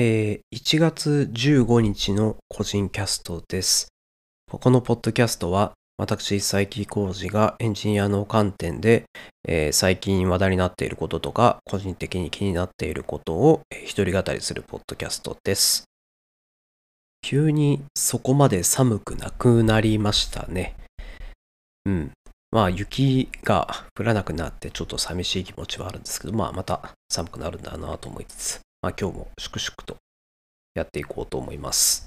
えー1月15日の個人キャストです。このポッドキャストは、私、佐伯浩二がエンジニアの観点で、えー最近話題になっていることとか、個人的に気になっていることをえー一人語りするポッドキャストです。急にそこまで寒くなくなりましたね。うん。まあ雪が降らなくなってちょっと寂しい気持ちはあるんですけど、まあまた寒くなるんだなと思いつつ、まあ今日も粛々とやっていこうと思います。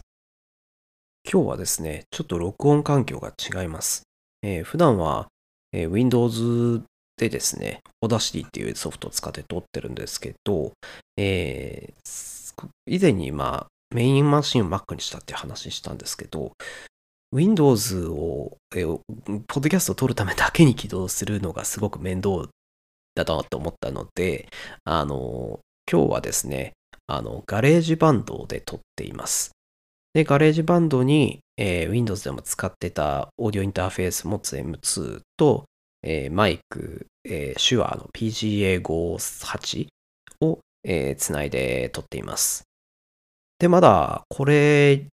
今日はですね、ちょっと録音環境が違います。えー普段は、えー Windows でですね、Audacity っていうソフトを使って撮ってるんですけど、えー以前にまあメインマシンを Mac にしたって話したんですけど、Windows を、えーポッドキャストを撮るためだけに起動するのがすごく面倒だなと思ったので、あの、今日はですね、あの、 GarageBand で録っています。で、 GarageBand に、えー Windows でも使ってたオーディオインターフェース持つ M2 と、えーマイク、えー、 Shure の PGA58 を、えーつないで録っています。で、まだ、これ、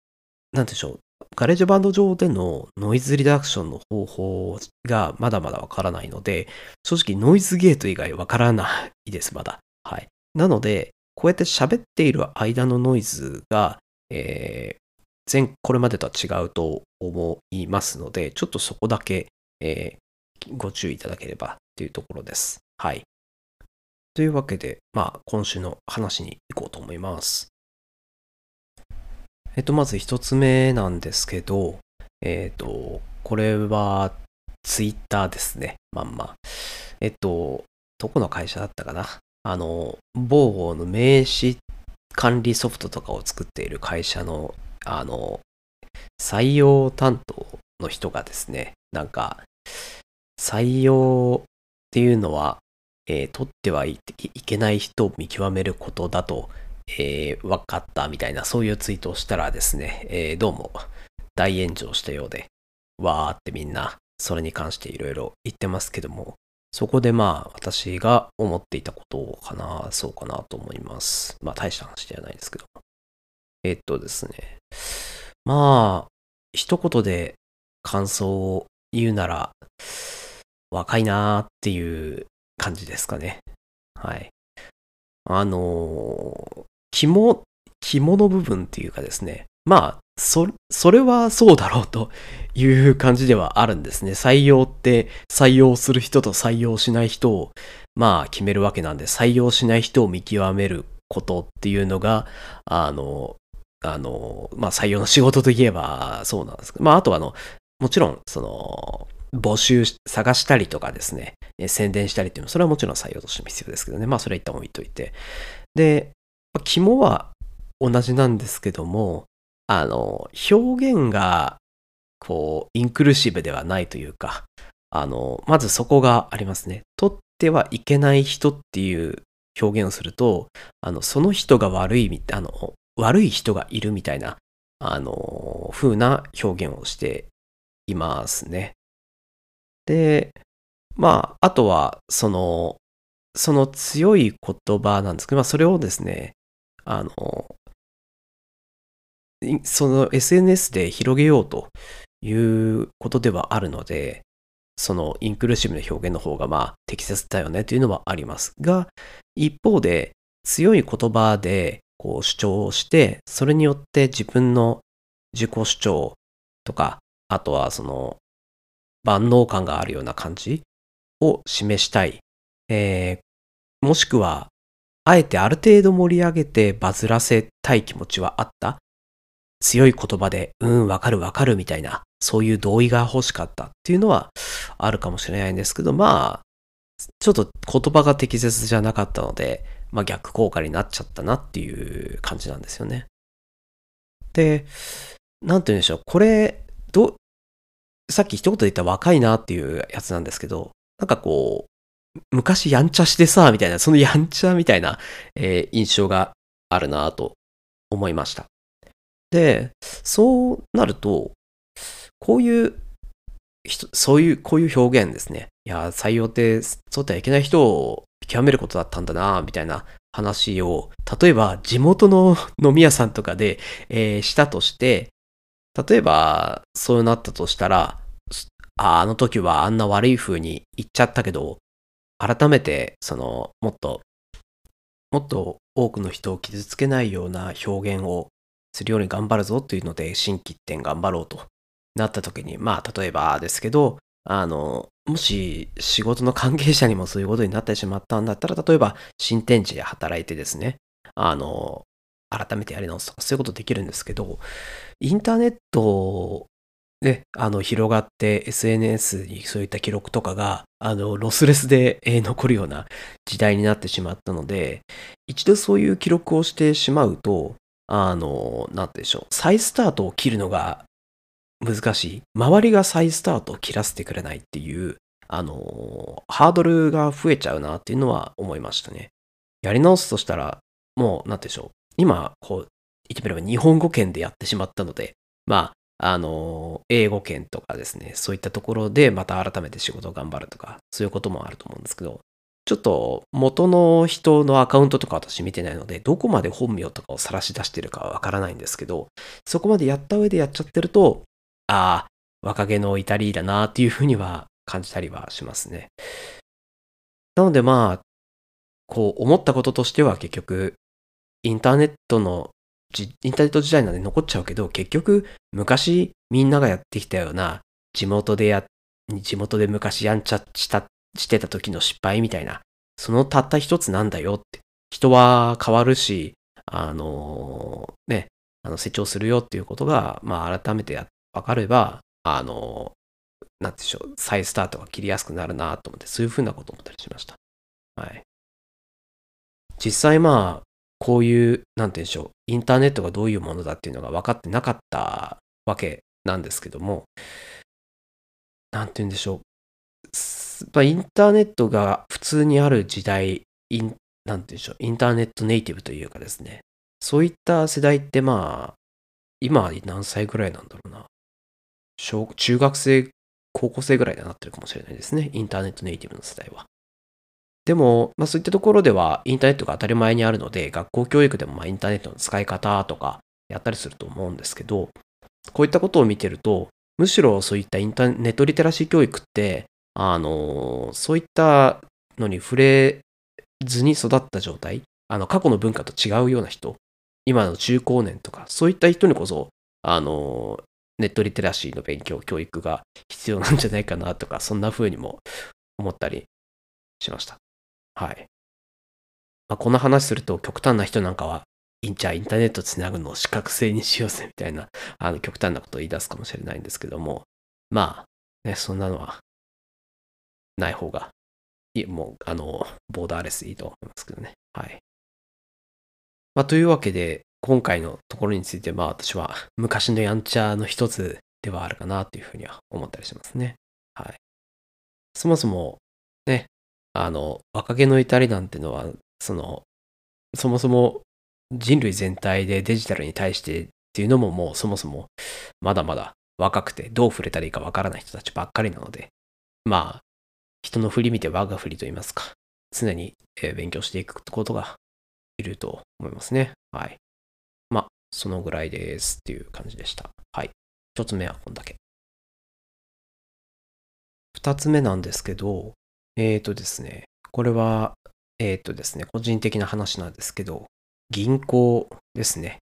なんでしょう。 GarageBand 上でのノイズリダクションの方法がまだまだわからないので、正直ノイズゲート以外わからないです、まだ。はい。なので、こうやって喋っている間のノイズが、えー前、これまでとは違うと思いますので、ちょっとそこだけ、えーご注意いただければっていうところです。はい。というわけで、まあ、今週の話に行こうと思います。えっと、まず一つ目なんですけど、えっと、これはツイッターですね。まんま。えっと、どこの会社だったかな？あの、某の名刺管理ソフトとかを作っている会社の、あの、採用担当の人がですね、なんか、採用っていうのは、えー取ってはいいけない人を見極めることだと、えー分かったみたいな、そういうツイートをしたらですね、えーどうも大炎上したようで、わーってみんな、それに関していろいろ言ってますけども、そこでまあ、私が思っていたことを話そうかなと思います。まあ、大した話ではないですけど。えっとですね。まあ、一言で感想を言うなら、若いなーっていう感じですかね。はい。あのー肝、肝の部分っていうかですね。まあ、そ、それはそうだろうという感じではあるんですね。採用って採用する人と採用しない人をまあ決めるわけなんで、採用しない人を見極めることっていうのが、あの、あの、まあ採用の仕事といえばそうなんですけど、まああとはあの、もちろん、その、募集、探したりとかですね、宣伝したりっていうのは、それはもちろん採用としても必要ですけどね。まあそれは一旦置いといて。で、肝は同じなんですけども、あの、表現が、こう、インクルーシブではないというか、あの、まずそこがありますね。取ってはいけない人っていう表現をすると、あの、その人が悪い、あの、悪い人がいるみたいな、あの、風な表現をしていますね。で、まあ、あとは、その、その強い言葉なんですけど、まあ、それをですね、あの、その SNS で広げようということではあるので、そのインクルーシブな表現の方がまあ適切だよねというのはありますが、一方で強い言葉でこう主張をして、それによって自分の自己主張とか、あとはその万能感があるような感じを示したい。えーもしくは、あえてある程度盛り上げてバズらせたい気持ちはあった。強い言葉で、うん、わかるわかるみたいな、そういう同意が欲しかったっていうのはあるかもしれないんですけど、まあ、ちょっと言葉が適切じゃなかったので、まあ逆効果になっちゃったなっていう感じなんですよね。で、なんて言うんでしょう、これ、ど、さっき一言で言った若いなっていうやつなんですけど、なんかこう、昔やんちゃしてさ、みたいな、そのやんちゃみたいな、えー印象があるなと思いました。で、そうなると、こういうそういう、こういう表現ですね。いや、採用ってそうではいけない人を見極めることだったんだな、みたいな話を、例えば地元の飲み屋さんとかで、えー、したとして、例えばそうなったとしたら、ああの時はあんな悪い風に言っちゃったけど、改めて、その、もっと、もっと多くの人を傷つけないような表現をするように頑張るぞというので、心機一転頑張ろうとなった時に、まあ、例えばですけど、あの、もし仕事の関係者にもそういうことになってしまったんだったら、例えば新天地で働いてですね、あの、改めてやり直すとか、そういうことできるんですけど、インターネットで、あの、広がって SNS にそういった記録とかが、あの、ロスレスで残るような時代になってしまったので、一度そういう記録をしてしまうと、あの、なんでしょう、再スタートを切るのが難しい。周りが再スタートを切らせてくれないっていう、あの、ハードルが増えちゃうなっていうのは思いましたね。やり直すとしたら、もう、なんでしょう。今、こう、言ってみれば日本語圏でやってしまったので、まあ、あの、英語圏とかですね、そういったところでまた改めて仕事を頑張るとか、そういうこともあると思うんですけど、ちょっと元の人のアカウントとか私見てないので、どこまで本名とかを晒し出してるかはわからないんですけど、そこまでやった上でやっちゃってると、ああ、若気の至りだなっていうふうには感じたりはしますね。なのでまあ、こう思ったこととしては結局、インターネットの、インターネット時代なんで残っちゃうけど、結局昔みんながやってきたような地元でや、地元で昔やんちゃしたしてた時の失敗みたいな、そのたった一つなんだよって。人は変わるし、あのー、ね、あの成長するよっていうことが、まあ改めてわかれば、あのー、なんでしょう、再スタートが切りやすくなるなと思って、そういうふうなことを思ったりしました。はい。実際まあ、こういう、なんて言うんでしょう、インターネットがどういうものだっていうのが分かってなかったわけなんですけども、なんて言うんでしょう、インターネットが普通にある時代、イン、なんて言うんでしょう、インターネットネイティブというかですね、そういった世代ってまあ、今何歳ぐらいなんだろうな。小中学生、高校生ぐらいになってるかもしれないですね。インターネットネイティブの世代は。でも、まあそういったところではインターネットが当たり前にあるので、学校教育でもまあインターネットの使い方とかやったりすると思うんですけど、こういったことを見てると、むしろそういったインターネットリテラシー教育って、あの、そういったのに触れずに育った状態、あの、過去の文化と違うような人、今の中高年とか、そういった人にこそ、あの、ネットリテラシーの勉強、教育が必要なんじゃないかなとか、そんな風にも思ったりしました。はい。まあ、この話すると極端な人なんかは、インチャインターネットつなぐのを資格制にしようぜみたいな、あの極端なことを言い出すかもしれないんですけども、まあ、ね、そんなのはない方が、いや、もう、あの、ボーダーレスいいと思いますけどね。はい。まあ、というわけで、今回のところについて、まあ私は昔のやんちゃの一つではあるかなというふうには思ったりしますね。はい。そもそも、ね、あの、若気の至りなんてのは、その、そもそも人類全体でデジタルに対してっていうのももうそもそもまだまだ若くてどう触れたらいいかわからない人たちばっかりなので、まあ、人の振り見て我が振りと言いますか、常に勉強していくことがいると思いますね。はい。まあ、そのぐらいですっていう感じでした。はい。一つ目はこんだけ。二つ目なんですけど、えっ、ー、とですね、これは、えっ、ー、とですね、個人的な話なんですけど、銀行ですね。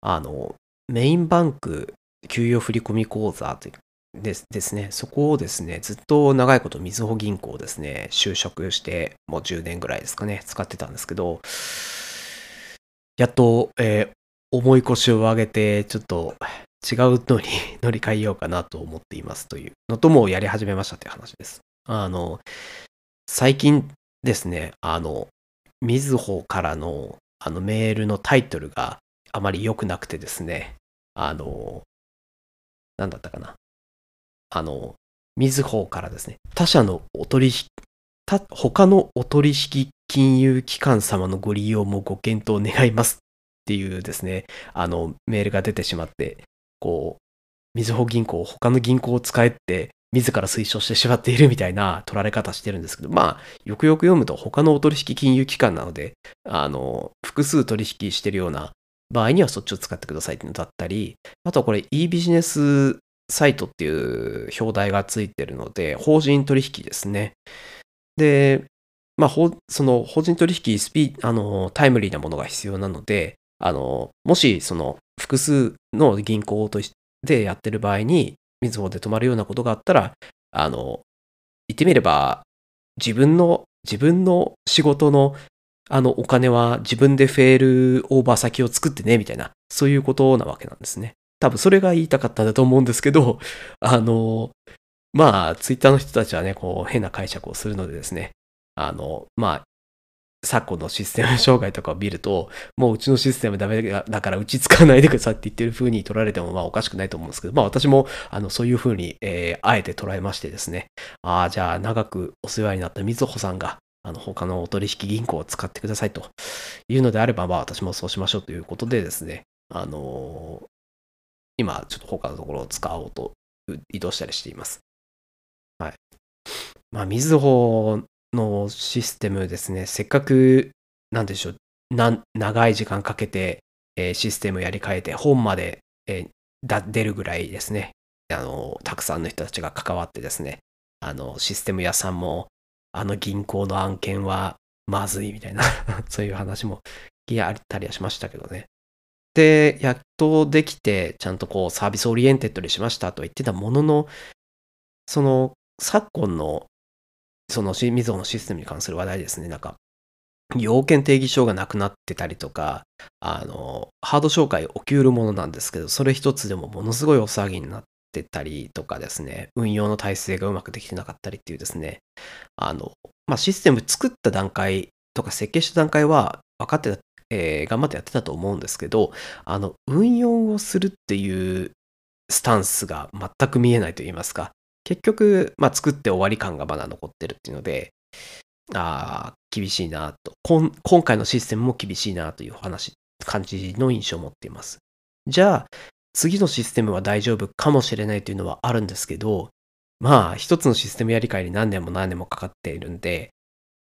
あの、メインバンク給与振込口座というですですね、そこをですね、ずっと長いことみずほ銀行ですね、就職してもう10年ぐらいですかね、使ってたんですけど、やっと、えー、重い腰を上げて、ちょっと違うのに 乗り換えようかなと思っていますというのともやり始めましたという話です。あの、最近ですね、あの、みずほからのあのメールのタイトルがあまり良くなくてですね、あの、なんだったかな。あの、みずほからですね、他社のお取引、他他のお取引金融機関様のご利用もご検討願いますっていうですね、あの、メールが出てしまって、こう、みずほ銀行、他の銀行を使えって自ら推奨してしまっているみたいな取られ方してるんですけど、まあ、よくよく読むと他のお取引金融機関なので、あの、複数取引してるような場合にはそっちを使ってくださいっていうのだったり、あとはこれ e ビジネスサイトっていう表題がついてるので、法人取引ですね。で、まあ、その法人取引スピあのタイムリーなものが必要なので、あのもしその複数の銀行とでやってる場合に、みずほで止まるようなことがあったら、あの、言ってみれば、自分の、自分の仕事のあのお金は自分でフェールオーバー先を作ってね、みたいな、そういうことなわけなんですね。多分それが言いたかったんだと思うんですけど、あの、まあ、ツイッターの人たちはね、こう、変な解釈をするのでですね、あの、まあ、昨今のシステム障害とかを見ると、もううちのシステムダメだからうち使わないでくださいって言ってる風に取られてもまあおかしくないと思うんですけど、まあ私もあのそういう風に、えー、あえて捉えましてですね、ああ、じゃあ長くお世話になったみずほさんが、あの他のお取引銀行を使ってくださいというのであれば、まあ私もそうしましょうということでですね、あの、今ちょっと他のところを使おうと移動したりしています。はい。まあ、みずほのシステムですね、せっかく、なんでしょう、長い時間かけて、えー、システムやり替えて、本まで、えー、出るぐらいですね、あの、たくさんの人たちが関わってですね、あの、システム屋さんも、あの銀行の案件はまずいみたいな そういう話もあったりはしましたけどね。で、やっとできて、ちゃんとこう service oriented にしましたと言ってたものの、その昨今のそのみずほのシステムに関する話題ですね。なんか、要件定義書がなくなってたりとか、あの、ハード紹介起きうるものなんですけど、それ一つでもものすごいお騒ぎになってたりとかですね、運用の体制がうまくできてなかったりっていうですね、あの、まあ、システム作った段階とか設計した段階は分かってた、えー、頑張ってやってたと思うんですけど、あの、運用をするっていうスタンスが全く見えないと言いますか、結局、まあ、作って終わり感がまだ残ってるっていうので、ああ、厳しいなと今。今回のシステムも厳しいなという話、感じの印象を持っています。じゃあ、次のシステムは大丈夫かもしれないというのはあるんですけど、まあ、一つのシステムやり替えに何年も何年もかかっているんで、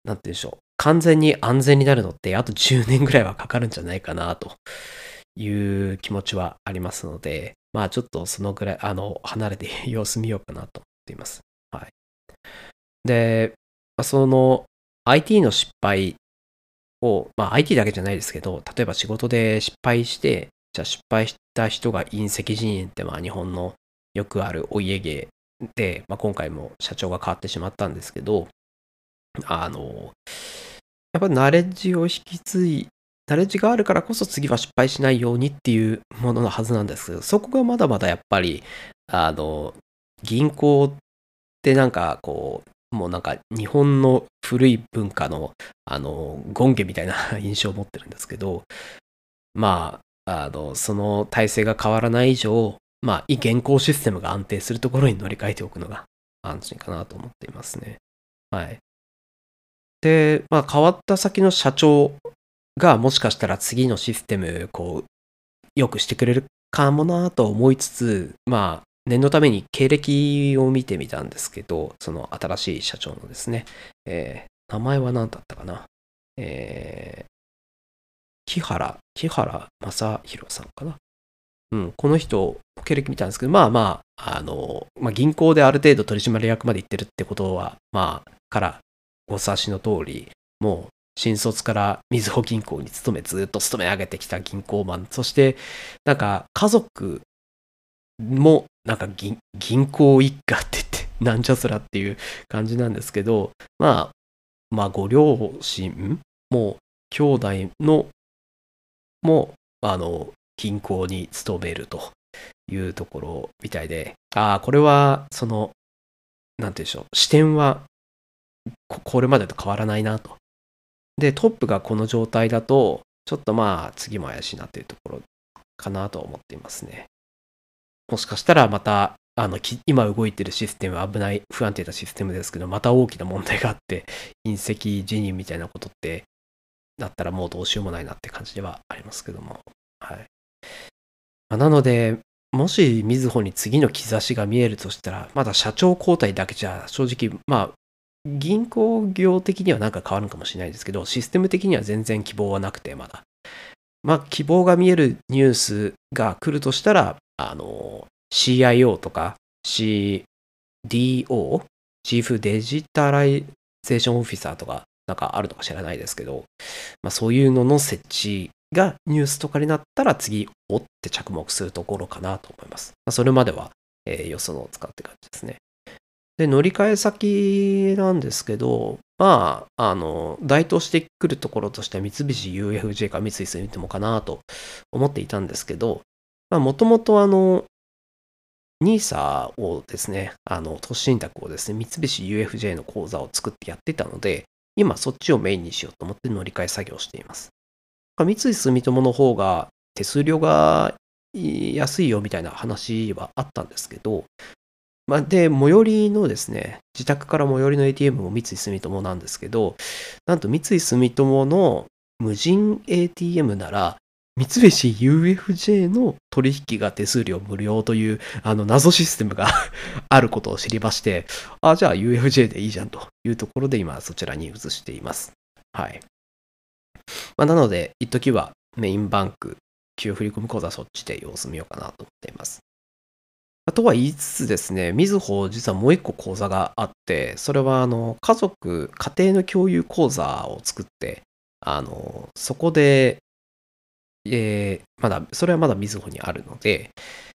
なんて言うんでしょう。完全に安全になるのってあと10年ぐらいはかかるんじゃないかなという気持ちはありますので、まあちょっとそのぐらい、あの、離れて様子見ようかなと思っています。はい。で、その IT の失敗を、まあ IT だけじゃないですけど、例えば仕事で失敗して、じゃあ失敗した人が隕石人員ってまあ日本のよくあるお家芸で、まあ、今回も社長が変わってしまったんですけど、あの、やっぱりナレッジを引き継い、ナレッジがあるからこそ次は失敗しないようにっていうもののはずなんですけど、そこがまだまだやっぱり、あの、銀行ってなんかこう、もうなんか日本の古い文化のあの、権下みたいな 印象を持ってるんですけど、まあ、あの、その体制が変わらない以上、まあ、現行システムが安定するところに乗り換えておくのが安心かなと思っていますね。はい。で、まあ、変わった先の社長がもしかしたら次のシステム、こう、良くしてくれるかもなと思いつつ、まあ、念のために経歴を見てみたんですけど、その新しい社長のですね、えー、名前は何だったかな。えー、木原、木原正宏さんかな。うん、この人、経歴見たんですけど、まあまあ、あの、まあ、銀行である程度取締役まで行ってるってことは、まあ、からご察しの通り、もう、新卒からみずほ銀行に勤め、ずっと勤め上げてきた銀行マン、そして、なんか、家族も、なんか銀行一家って言って、なんじゃそらっていう感じなんですけど、まあ、まあ、ご両親も、兄弟の、も、あの、銀行に勤めるというところみたいで、ああ、これは、その、なんて言うんでしょう、視点はこ、れまでと変わらないなと。で、トップがこの状態だと、ちょっとまあ、次も怪しいなっていうところかなと思っていますね。もしかしたらまた、あの、今動いてるシステムは危ない、不安定なシステムですけど、また大きな問題があって、隕石辞任みたいなことって、だったらもうどうしようもないなって感じではありますけども。はい。まあ、なので、もしみずほに次の兆しが見えるとしたら、まだ社長交代だけじゃ正直、まあ、銀行業的にはなんか変わるかもしれないですけど、システム的には全然希望はなくて、まだ。まあ、希望が見えるニュースが来るとしたら、あの、CIO とか CDO、チーフデジタライゼーションオフィサーとか、なんかあるのか知らないですけど、まあ、そういうのの設置がニュースとかになったら次、おって着目するところかなと思います。まあ、それまでは、えー、よそのを使って感じですね。で、乗り換え先なんですけど、まあ、あの、該当してくるところとしては三菱 UFJ か三井住友かなと思っていたんですけど、まあ、もともとあの、NISA をですね、あの、投資信託をですね、三菱 UFJ の口座を作ってやってたので、今そっちをメインにしようと思って乗り換え作業をしています。三井住友の方が手数料が安いよみたいな話はあったんですけど、まあ、で、最寄りのですね、自宅から最寄りの ATM も三井住友なんですけど、なんと三井住友の無人 ATM なら、三菱 UFJ の取引が手数料無料というあの謎システムが あることを知りまして、あ、じゃあ UFJ でいいじゃんというところで今そちらに移しています。はい。まあ、なので、一時はメインバンク、給付込口座そっちで様子見ようかなと思っています。とは言いつつですね、みずほ実はもう一個口座があって、それはあの家族、家庭の共有口座を作って、あのそこで、えー、まだ、それはまだみずほにあるので、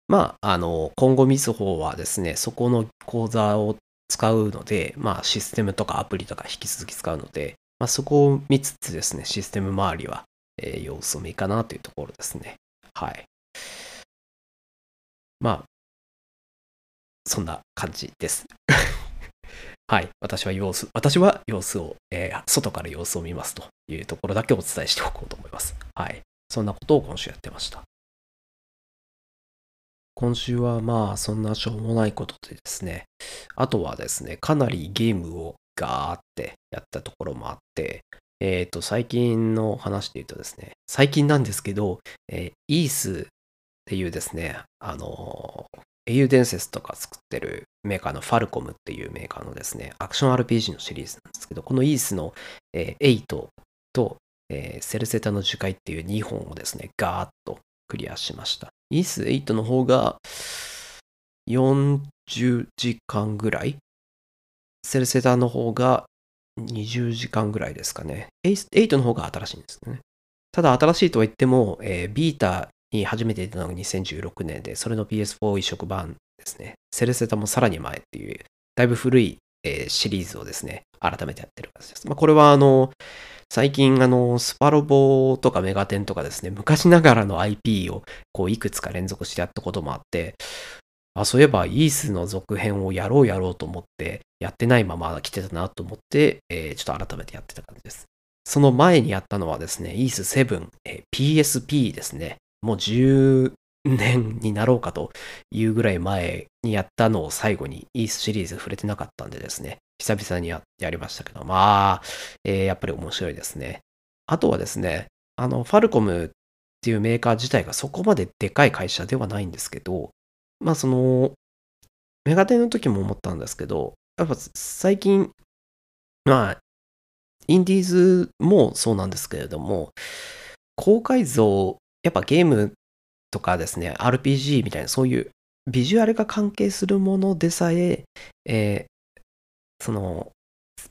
まあ、あの、今後みずほはですね、そこの口座を使うので、まあ、システムとかアプリとか引き続き使うので、まあ、そこを見つつですね、システム周りは、えー、様子を見かなというところですね。はい。まあ、そんな感じです。はい。私は様子、私は様子を、えー、外から様子を見ますというところだけお伝えしておこうと思います。はい。そんなことを今週やってました。今週はまあ、そんなしょうもないことでですね、あとはですね、かなりゲームをガーってやったところもあって、えっ、ー、と、最近の話で言うとですね、最近なんですけど、えー、イースっていうですね、あのー、英雄伝説とか作ってるメーカーのファルコムっていうメーカーのですね、アクション RPG のシリーズなんですけど、このイースの、えー、8と、えー、セルセタの樹海っていう2本をですね、ガーッとクリアしました。イース8の方が40時間ぐらい？セルセタの方が20時間ぐらいですかね。8の方が新しいんですね。ただ新しいとは言っても、えー、ビータに初めて出たのが2016年で、それの PS4 移植版ですね。セルセタもさらに前っていう、だいぶ古い、えー、シリーズをですね、改めてやってる感じです。まあ、これはあの、最近あの、スパロボとかメガテンとかですね、昔ながらの IP をこういくつか連続してやったこともあって、あ、そういえばイースの続編をやろうやろうと思って、やってないまま来てたなと思って、えー、ちょっと改めてやってた感じです。その前にやったのはですね、イース7、えー、PSP ですね。もう10年になろうかというぐらい前にやったのを最後にイースシリーズ触れてなかったんでですね、久々にややりましたけど、まあ、えー、やっぱり面白いですね。あとはですね、あの、ファルコムっていうメーカー自体がそこまででかい会社ではないんですけど、まあその、メガテンの時も思ったんですけど、やっぱ最近、まあ、インディーズもそうなんですけれども、高解像やっぱゲームとかですね、RPG みたいなそういうビジュアルが関係するものでさえ、えー、その、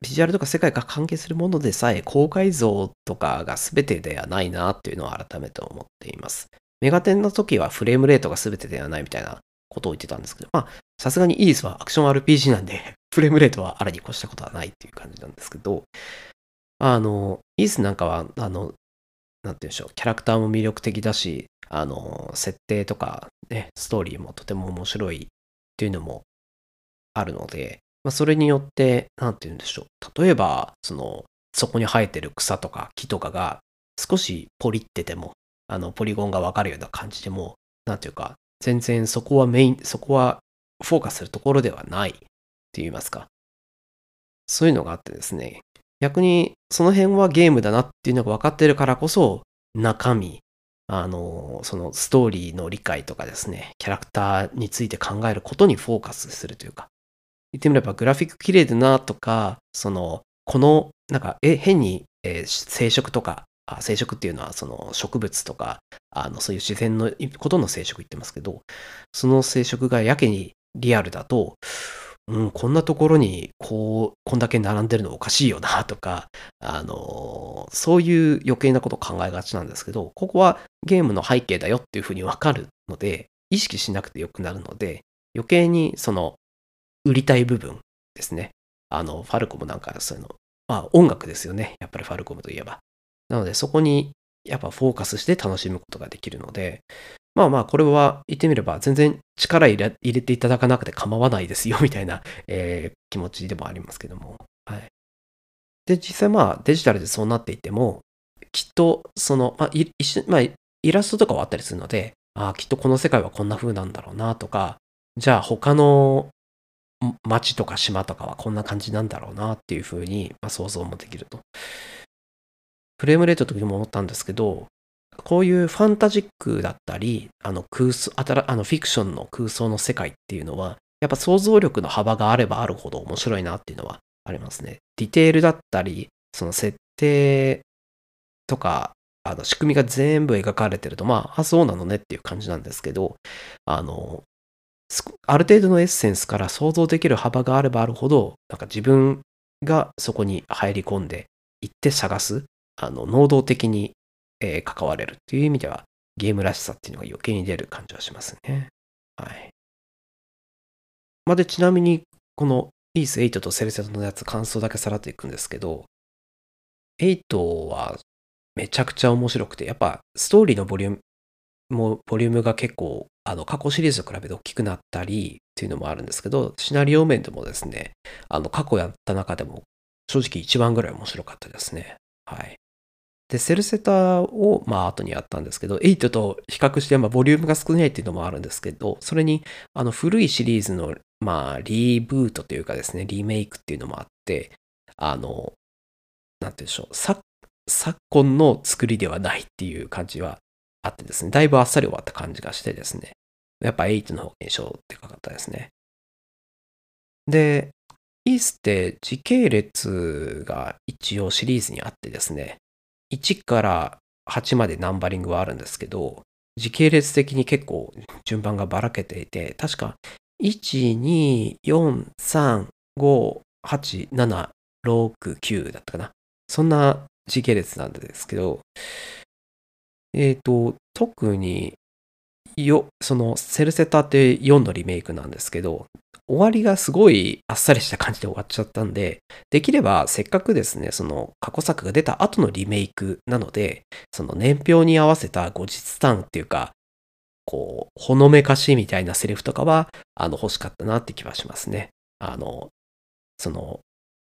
ビジュアルとか世界が関係するものでさえ、高解像とかが全てではないなっていうのを改めて思っています。メガテンの時はフレームレートが全てではないみたいなことを言ってたんですけど、まあ、さすがにイースはアクション RPG なんで、フレームレートはあらに越したことはないっていう感じなんですけど、あの、イースなんかは、あの、なんて言うんでしょう、キャラクターも魅力的だし、あの、設定とか、ね、ストーリーもとても面白いっていうのもあるので、まあ、それによって、なんて言うんでしょう、例えば、その、そこに生えてる草とか木とかが少しポリってても、あの、ポリゴンがわかるような感じでも、なんていうか、全然そこはメイン、そこはフォーカスするところではないって言いますか。そういうのがあってですね、逆にその辺はゲームだなっていうのが分かってるからこそ中身あの、そのストーリーの理解とかですね、キャラクターについて考えることにフォーカスするというか、言ってみればグラフィック綺麗だなとか、その、この、なんか、え、変に、えー生殖とか、あ生殖っていうのはその植物とか、あの、そういう自然のことの生殖言ってますけど、その生殖がやけにリアルだと、うん、こんなところに、こう、こんだけ並んでるのおかしいよな、とか、あの、そういう余計なことを考えがちなんですけど、ここはゲームの背景だよっていうふうにわかるので、意識しなくてよくなるので、余計にその、売りたい部分ですね。あの、ファルコムなんかそういうの、まあ音楽ですよね。やっぱりファルコムといえば。なのでそこにやっぱフォーカスして楽しむことができるので、まあまあこれは言ってみれば全然力入れ入れていただかなくて構わないですよみたいな、えー気持ちでもありますけども。はい。で、実際まあデジタルでそうなっていても、きっとその、まあ、い一緒まあ、イラストとかはあったりするので、ああ、きっとこの世界はこんな風なんだろうなとか、じゃあ他のん町とか島とかはこんな感じなんだろうなっていう風に、まあ、想像もできると。フレームレートの時も思ったんですけど、こういうファンタジックだったり、あの空想、あのフィクションの空想の世界っていうのは、やっぱ想像力の幅があればあるほど面白いなっていうのはありますね。ディテールだったり、その設定とか、あの仕組みが全部描かれてると、まあ、あ、そうなのねっていう感じなんですけど、あの、ある程度のエッセンスから想像できる幅があればあるほど、なんか自分がそこに入り込んで行って探す、あの、能動的に、えー関われるっていう意味では、ゲームらしさっていうのが余計に出る感じはしますね。はい。まあ、で、ちなみに、このイース8とセルセトのやつ感想だけさらっていくんですけど、8はめちゃくちゃ面白くて、やっぱストーリーのボリューム、もボリュームが結構、あの、過去シリーズと比べて大きくなったりっていうのもあるんですけど、シナリオ面でもですね、あの、過去やった中でも正直一番ぐらい面白かったですね。はい。で、セルセタを、まあ、後にやったんですけど、8と比較して、まあ、ボリュームが少ないっていうのもあるんですけど、それに、あの、古いシリーズの、まあ、リブートというかですね、リメイクっていうのもあって、あの、なんて言うんでしょう、昨昨今の作りではないっていう感じはあってですね、だいぶあっさり終わった感じがしてですね、やっぱ8の方が印象でかかったですね。で、イースって時系列が一応シリーズにあってですね、1から8までナンバリングはあるんですけど、時系列的に結構順番がばらけていて、確か1、2、4、3、5、8、7、6、9だったかな。そんな時系列なんですけど、えっ、と、特に、よ、その、セルセタって4のリメイクなんですけど、終わりがすごいあっさりした感じで終わっちゃったんで、できればせっかくですね、その過去作が出た後のリメイクなので、その年表に合わせた後日談っていうか、こう、ほのめかしみたいなセリフとかは、あの、欲しかったなって気はしますね。あの、その、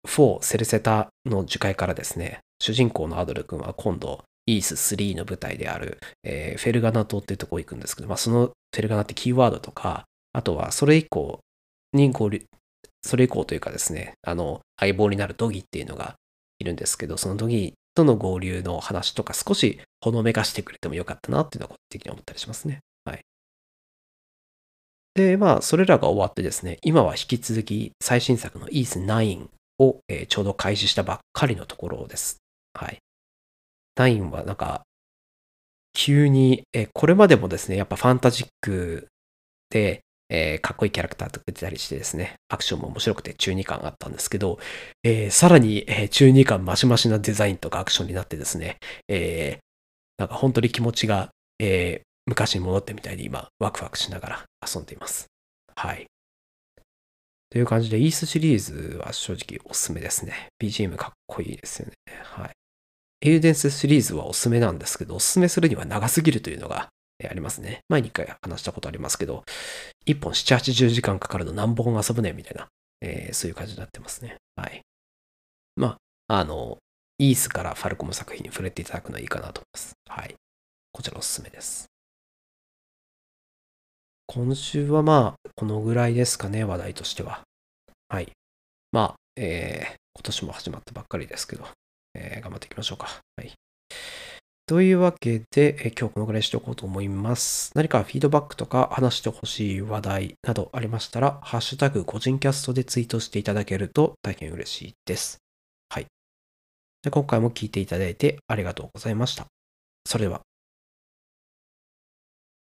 4セルセタの樹海からですね、主人公のアドル君は今度、イース3の舞台である、えーフェルガナ島っていうとこ行くんですけど、まあ、そのフェルガナってキーワードとか、あとはそれ以降に合流、それ以降というかですね、あの、相棒になるドギっていうのがいるんですけど、そのドギとの合流の話とか少しほのめかしてくれてもよかったなっていうのは個人的に思ったりしますね。はい。で、まあ、それらが終わってですね、今は引き続き最新作のイース9を、えーちょうど開始したばっかりのところです。はい。9はなんか、急に、えこれまでもですね、やっぱファンタジックで、えーかっこいいキャラクターとか出たりしてですね、アクションも面白くて中二感あったんですけど、えーさらに、えー中二感マシマシなデザインとかアクションになってですね、えーなんか本当に気持ちが、えー昔に戻ってみたいで今、ワクワクしながら遊んでいます。はい。という感じで、イースシリーズは正直おすすめですね。BGM かっこいいですよね。はい。エウデンスシリーズはおすすめなんですけど、おすすめするには長すぎるというのがありますね。前に一回話したことありますけど、1本7、80時間かかるの何本遊ぶねみたいな、えーそういう感じになってますね。はい。まあ、あの、イースからファルコム作品に触れていただくのはいいかなと思います。はい。こちらおすすめです。今週はまあ、このぐらいですかね、話題としては。はい。まあ、えー今年も始まったばっかりですけど、えー頑張っていきましょうか。はい。というわけで、え今日このぐらいしておこうと思います。何かフィードバックとか話してほしい話題などありましたら、ハッシュタグ個人キャストでツイートしていただけると大変嬉しいです。はい。で今回も聞いていただいてありがとうございました。それでは。